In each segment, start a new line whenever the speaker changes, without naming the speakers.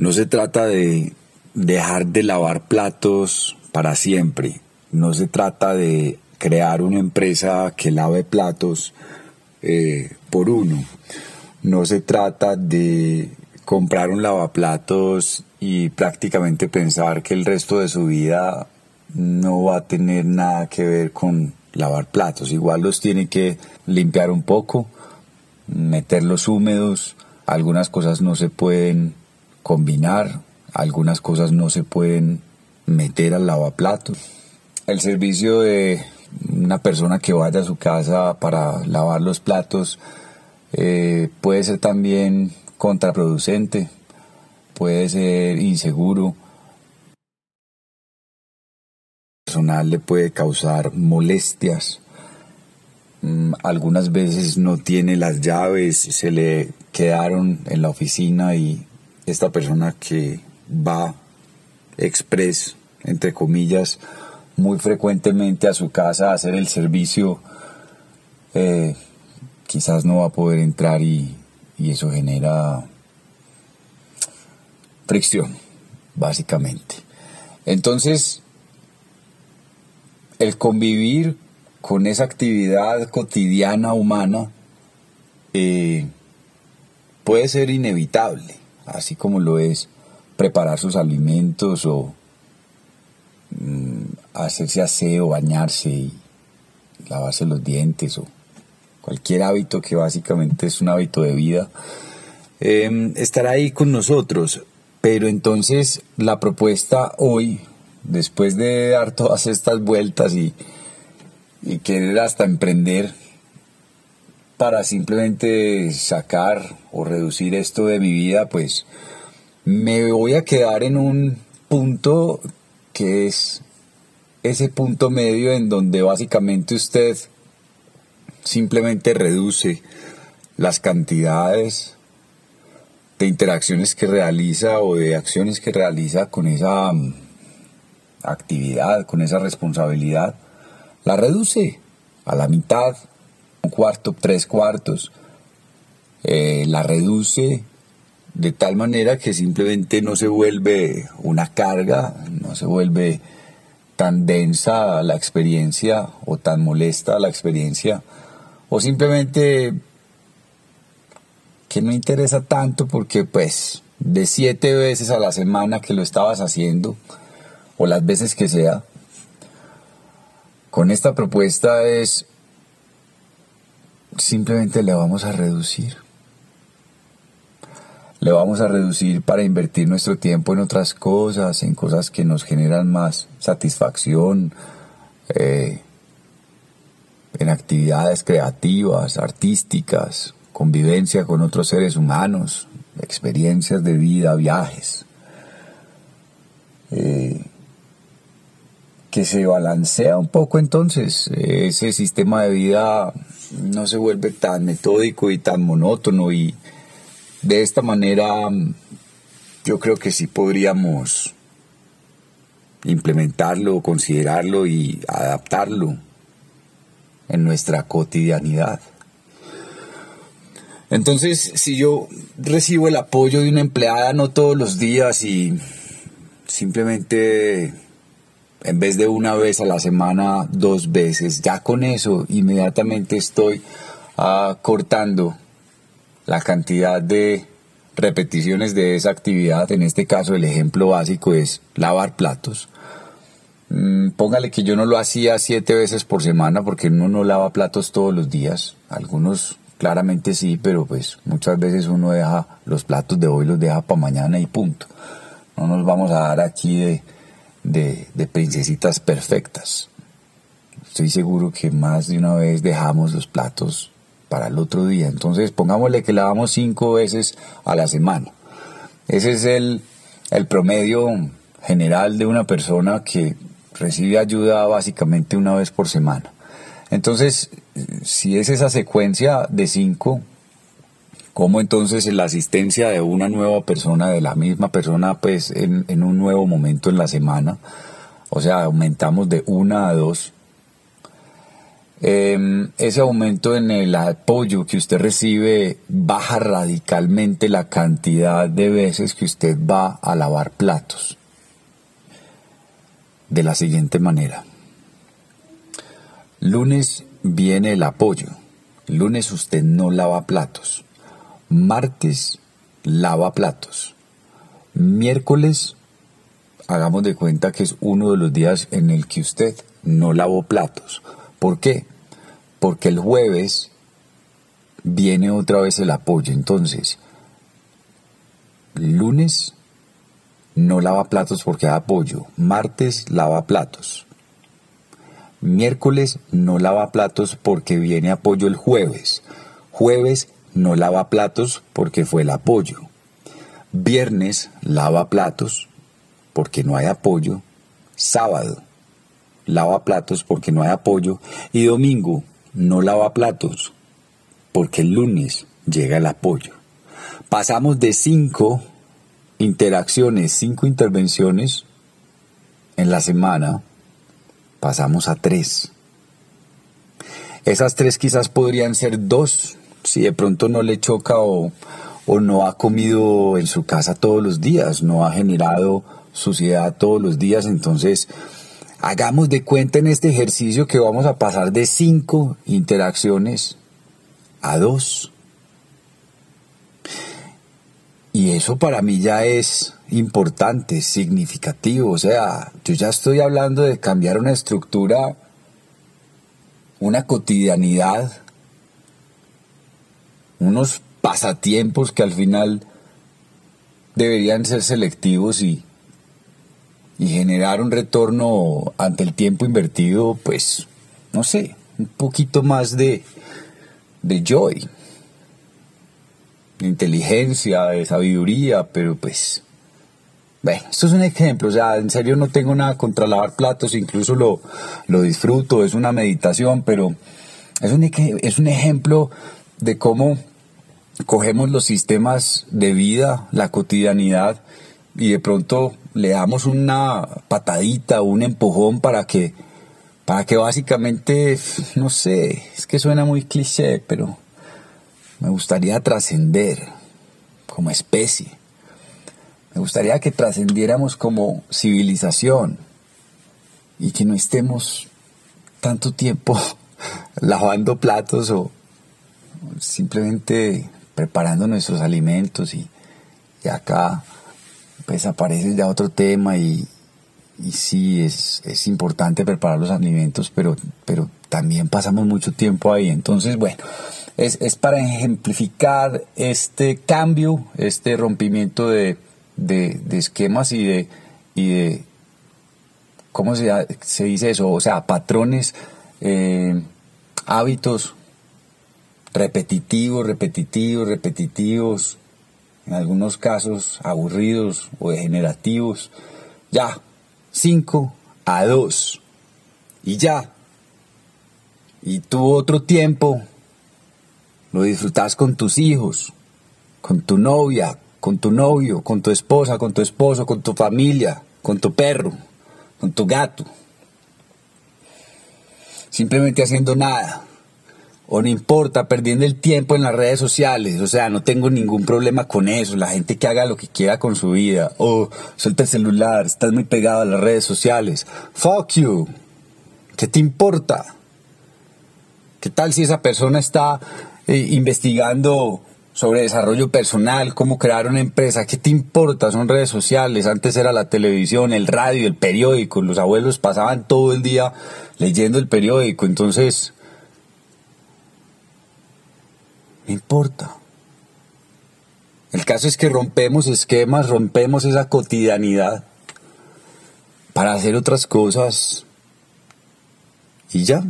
No se trata de dejar de lavar platos para siempre. No se trata de crear una empresa que lave platos eh, por uno. No se trata de comprar un lavaplatos y prácticamente pensar que el resto de su vida no va a tener nada que ver con lavar platos. Igual los tiene que limpiar un poco, meterlos húmedos, algunas cosas no se pueden combinar, algunas cosas no se pueden meter al lavaplatos. El servicio de una persona que vaya a su casa para lavar los platos eh, puede ser también contraproducente, puede ser inseguro, personal le puede causar molestias. Mm, algunas veces no tiene las llaves, se le quedaron en la oficina y esta persona que va express, entre comillas, muy frecuentemente a su casa a hacer el servicio, eh, quizás no va a poder entrar y, eso genera fricción, básicamente. Entonces, el convivir con esa actividad cotidiana humana eh, puede ser inevitable, así como lo es preparar sus alimentos o mm, hacerse aseo, bañarse y lavarse los dientes o cualquier hábito que básicamente es un hábito de vida, em, estará ahí con nosotros. Pero entonces la propuesta hoy, después de dar todas estas vueltas y querer hasta emprender para simplemente sacar o reducir esto de mi vida, pues me voy a quedar en un punto que es ese punto medio en donde básicamente usted simplemente reduce las cantidades de interacciones que realiza o de acciones que realiza con esa mm, actividad, con esa responsabilidad, la reduce a la mitad, un cuarto, tres cuartos, eh, la reduce de tal manera que simplemente no se vuelve una carga, no se vuelve tan densa la experiencia o tan molesta la experiencia o simplemente que no interesa tanto porque pues de siete veces a la semana que lo estabas haciendo o las veces que sea, con esta propuesta es simplemente le vamos a reducir. Le vamos a reducir para invertir nuestro tiempo en otras cosas, en cosas que nos generan más satisfacción, eh, en actividades creativas, artísticas, convivencia con otros seres humanos, experiencias de vida, viajes. Eh, que se balancea un poco entonces, ese sistema de vida no se vuelve tan metódico y tan monótono y de esta manera yo creo que sí podríamos implementarlo, considerarlo y adaptarlo en nuestra cotidianidad. Entonces, si yo recibo el apoyo de una empleada no todos los días y simplemente en vez de una vez a la semana, dos veces, ya con eso inmediatamente estoy cortando la cantidad de repeticiones de esa actividad. En este caso, el ejemplo básico es lavar platos. Mm, póngale que yo no lo hacía siete veces por semana porque uno no lava platos todos los días. Algunos claramente sí, pero pues muchas veces uno deja los platos de hoy, los deja para mañana y punto. No nos vamos a dar aquí de, de, de princesitas perfectas. Estoy seguro que más de una vez dejamos los platos para el otro día. Entonces pongámosle que lavamos cinco veces a la semana. Ese es el, el promedio general de una persona que recibe ayuda básicamente una vez por semana. Entonces, si es esa secuencia de cinco, ¿cómo entonces la asistencia de una nueva persona, de la misma persona, pues en, un nuevo momento en la semana, o sea, aumentamos de una a dos, em, ese aumento en el apoyo que usted recibe baja radicalmente la cantidad de veces que usted va a lavar platos. De la siguiente manera. Lunes viene el apoyo. Lunes usted no lava platos. Martes lava platos. Miércoles hagamos de cuenta que es uno de los días en el que usted no lavó platos. ¿Por qué? Porque el jueves viene otra vez el apoyo. Entonces, lunes no lava platos porque da apoyo. Martes lava platos. Miércoles no lava platos porque viene apoyo el jueves. Jueves no lava platos porque fue el apoyo. Viernes lava platos porque no hay apoyo. Sábado lava platos porque no hay apoyo. Y domingo no lava platos porque el lunes llega el apoyo. Pasamos de cinco interacciones, cinco intervenciones en la semana, pasamos a tres. Esas tres quizás podrían ser dos, si de pronto no le choca o, o no ha comido en su casa todos los días, no ha generado suciedad todos los días, entonces hagamos de cuenta en este ejercicio que vamos a pasar de cinco interacciones a dos. Y eso para mí ya es importante, significativo. O sea, yo ya estoy hablando de cambiar una estructura, una cotidianidad, unos pasatiempos que al final deberían ser selectivos y, y generar un retorno ante el tiempo invertido, pues, no sé, un poquito más de, de joy, de inteligencia, de sabiduría, pero pues, bueno, esto es un ejemplo, o sea, en serio no tengo nada contra lavar platos, incluso lo, lo disfruto, es una meditación, pero es un, es un ejemplo de cómo cogemos los sistemas de vida, la cotidianidad, y de pronto le damos una patadita, un empujón para que, para que básicamente, no sé, es que suena muy cliché, pero me gustaría trascender como especie. Me gustaría que trascendiéramos como civilización y que no estemos tanto tiempo lavando platos o simplemente preparando nuestros alimentos y, acá pues aparece ya otro tema y, sí, es, es, importante preparar los alimentos, pero, pero también pasamos mucho tiempo ahí. Entonces, bueno, es, es para ejemplificar este cambio, este rompimiento de, de, esquemas y de, y de, ¿cómo se, se dice eso? O sea, patrones, eh, hábitos repetitivos, repetitivos, repetitivos, en algunos casos aburridos o degenerativos, ya, 5 a 2, y ya. Y tú otro tiempo lo disfrutas con tus hijos, con tu novia, con tu novio, con tu esposa, con tu esposo, con tu familia, con tu perro, con tu gato. Simplemente haciendo nada o no importa, perdiendo el tiempo en las redes sociales, o sea, no tengo ningún problema con eso, la gente que haga lo que quiera con su vida, o suelta el celular, estás muy pegado a las redes sociales, fuck you, ¿qué te importa? ¿Qué tal si esa persona está eh, investigando sobre desarrollo personal, cómo crear una empresa? ¿Qué te importa? Son redes sociales, antes era la televisión, el radio, el periódico, los abuelos pasaban todo el día leyendo el periódico, entonces importa. El caso es que rompemos esquemas, rompemos esa cotidianidad para hacer otras cosas y ya.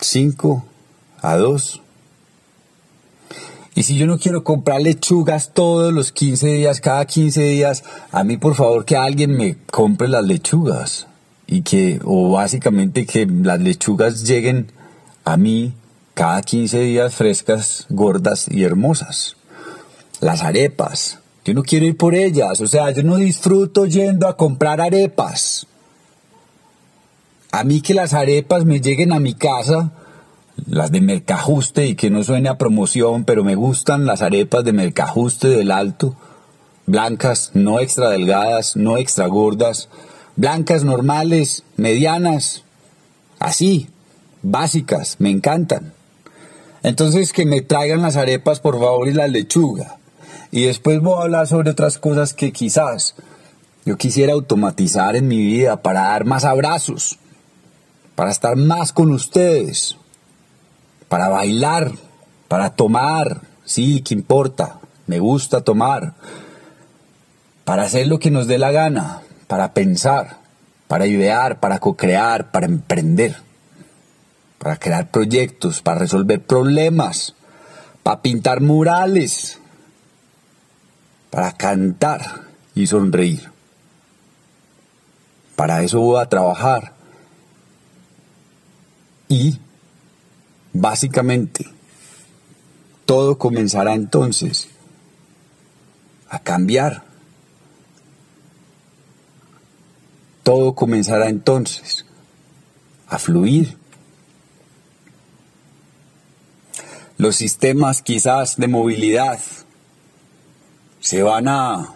Cinco a dos. Y si yo no quiero comprar lechugas todos los 15 días, cada 15 días, a mí por favor que alguien me compre las lechugas. Y que, o básicamente que las lechugas lleguen a mí cada 15 días frescas, gordas y hermosas. Las arepas. Yo no quiero ir por ellas, o sea, yo no disfruto yendo a comprar arepas. A mí que las arepas me lleguen a mi casa, las de Mercajuste y que no suene a promoción, pero me gustan las arepas de Mercajuste del Alto, blancas, no extra delgadas, no extra gordas, blancas normales, medianas, así, básicas, me encantan. Entonces que me traigan las arepas por favor y la lechuga. Y después voy a hablar sobre otras cosas que quizás yo quisiera automatizar en mi vida para dar más abrazos, para estar más con ustedes, para bailar, para tomar, sí, que importa, me gusta tomar, para hacer lo que nos dé la gana, para pensar, para idear, para co-crear, para emprender, para crear proyectos, para resolver problemas, para pintar murales, para cantar y sonreír. Para eso voy a trabajar. Y básicamente todo comenzará entonces a cambiar. Todo comenzará entonces a fluir. Los sistemas quizás de movilidad se van a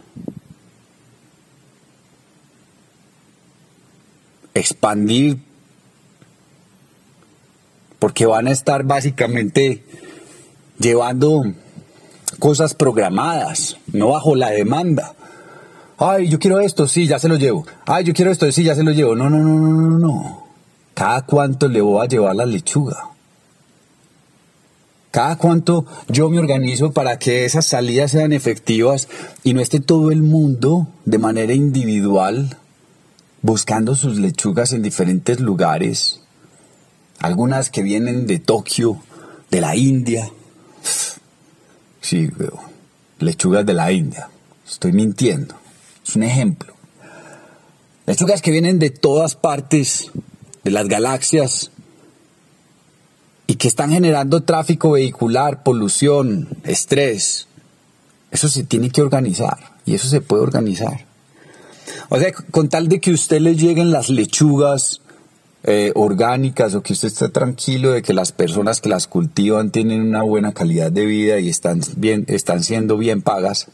expandir porque van a estar básicamente llevando cosas programadas, no bajo la demanda. Ay, yo quiero esto, sí, ya se lo llevo. Ay, yo quiero esto, sí, ya se lo llevo. No, no, no, no, no, no. Cada cuánto le voy a llevar la lechuga. Cada cuánto yo me organizo para que esas salidas sean efectivas y no esté todo el mundo de manera individual buscando sus lechugas en diferentes lugares, algunas que vienen de Tokio, de la India. Sí, lechugas de la India. Estoy mintiendo. Es un ejemplo. Lechugas que vienen de todas partes de las galaxias y que están generando tráfico vehicular, polución, estrés. Eso se tiene que organizar y eso se puede organizar. O sea, con tal de que usted le lleguen las lechugas eh, orgánicas o que usted esté tranquilo de que las personas que las cultivan tienen una buena calidad de vida y están, bien, están siendo bien pagas,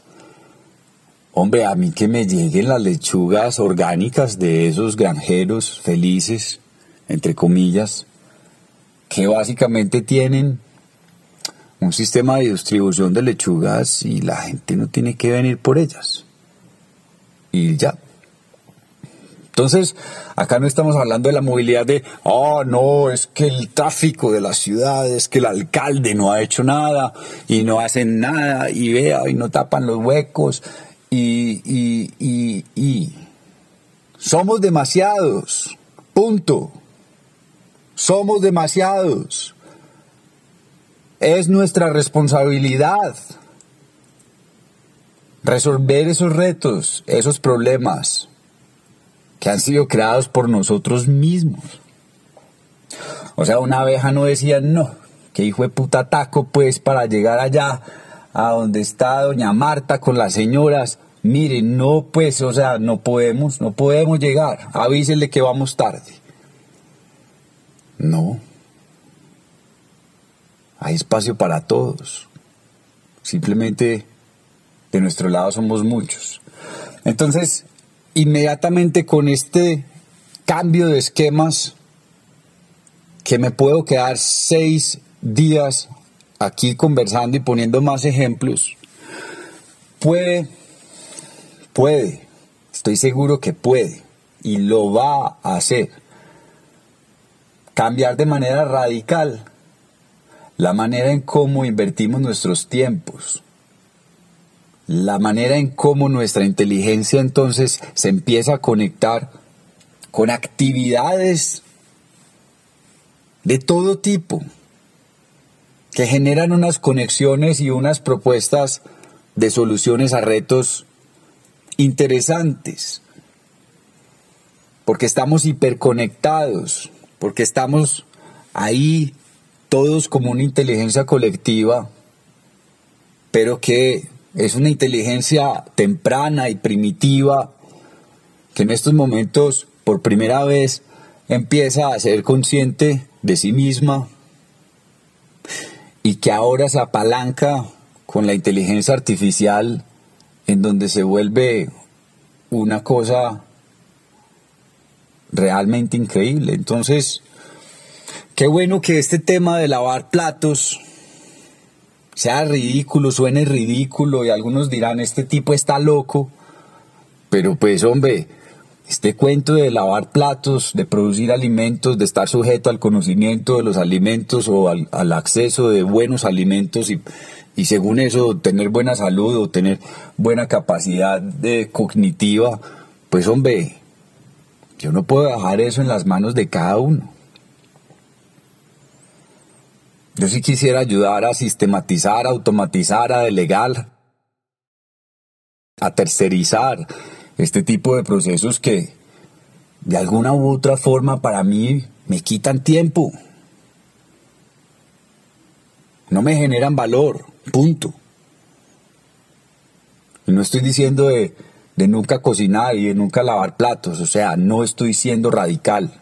hombre, a mí que me lleguen las lechugas orgánicas de esos granjeros felices, entre comillas, que básicamente tienen un sistema de distribución de lechugas y la gente no tiene que venir por ellas. Y ya, entonces, acá no estamos hablando de la movilidad de, oh, no, es que el tráfico de la ciudad, es que el alcalde no ha hecho nada y no hacen nada y vea y no tapan los huecos y, y, y, y. Somos demasiados, punto. Somos demasiados. Es nuestra responsabilidad resolver esos retos, esos problemas que han sido creados por nosotros mismos. O sea, una abeja no decía, no, que hijo de puta taco, pues, para llegar allá a donde está doña Marta con las señoras. Miren, no, pues, o sea, no podemos, no podemos llegar. Avísenle que vamos tarde. No. Hay espacio para todos. Simplemente de nuestro lado somos muchos. Entonces, inmediatamente con este cambio de esquemas, que me puedo quedar seis días aquí conversando y poniendo más ejemplos, puede, puede, estoy seguro que puede y lo va a hacer. Cambiar de manera radical la manera en cómo invertimos nuestros tiempos, la manera en cómo nuestra inteligencia entonces se empieza a conectar con actividades de todo tipo que generan unas conexiones y unas propuestas de soluciones a retos interesantes, porque estamos hiperconectados, porque estamos ahí todos como una inteligencia colectiva, pero que es una inteligencia temprana y primitiva que en estos momentos, por primera vez, empieza a ser consciente de sí misma y que ahora se apalanca con la inteligencia artificial en donde se vuelve una cosa realmente increíble. Entonces, qué bueno que este tema de lavar platos sea ridículo, suene ridículo y algunos dirán, este tipo está loco, pero pues hombre, este cuento de lavar platos, de producir alimentos, de estar sujeto al conocimiento de los alimentos o al, acceso de buenos alimentos y, y, según eso tener buena salud o tener buena capacidad de cognitiva, pues hombre, yo no puedo dejar eso en las manos de cada uno. Yo sí quisiera ayudar a sistematizar, a automatizar, a delegar, a tercerizar este tipo de procesos que de alguna u otra forma para mí me quitan tiempo. No me generan valor, punto. Y no estoy diciendo de, de nunca cocinar y de nunca lavar platos, o sea, no estoy siendo radical.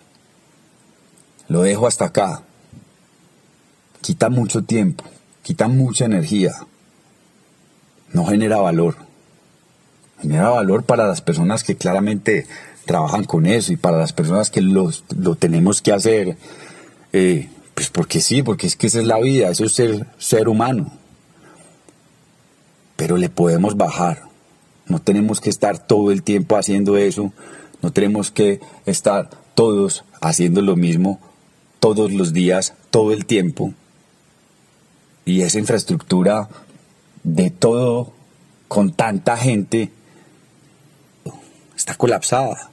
Lo dejo hasta acá. Quita mucho tiempo, quita mucha energía. No genera valor genera valor para las personas que claramente trabajan con eso y para las personas que lo tenemos que hacer, eh, pues porque sí, porque es que esa es la vida, eso es ser humano. Pero le podemos bajar, no tenemos que estar todo el tiempo haciendo eso, no tenemos que estar todos haciendo lo mismo todos los días, todo el tiempo. Y esa infraestructura de todo con tanta gente está colapsada.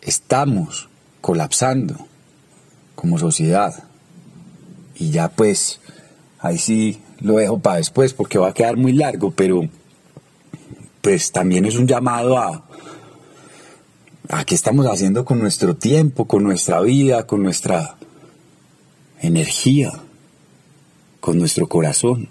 Estamos colapsando como sociedad. Y ya pues, ahí sí lo dejo para después porque va a quedar muy largo, pero pues también es un llamado a, a qué estamos haciendo con nuestro tiempo, con nuestra vida, con nuestra energía, con nuestro corazón.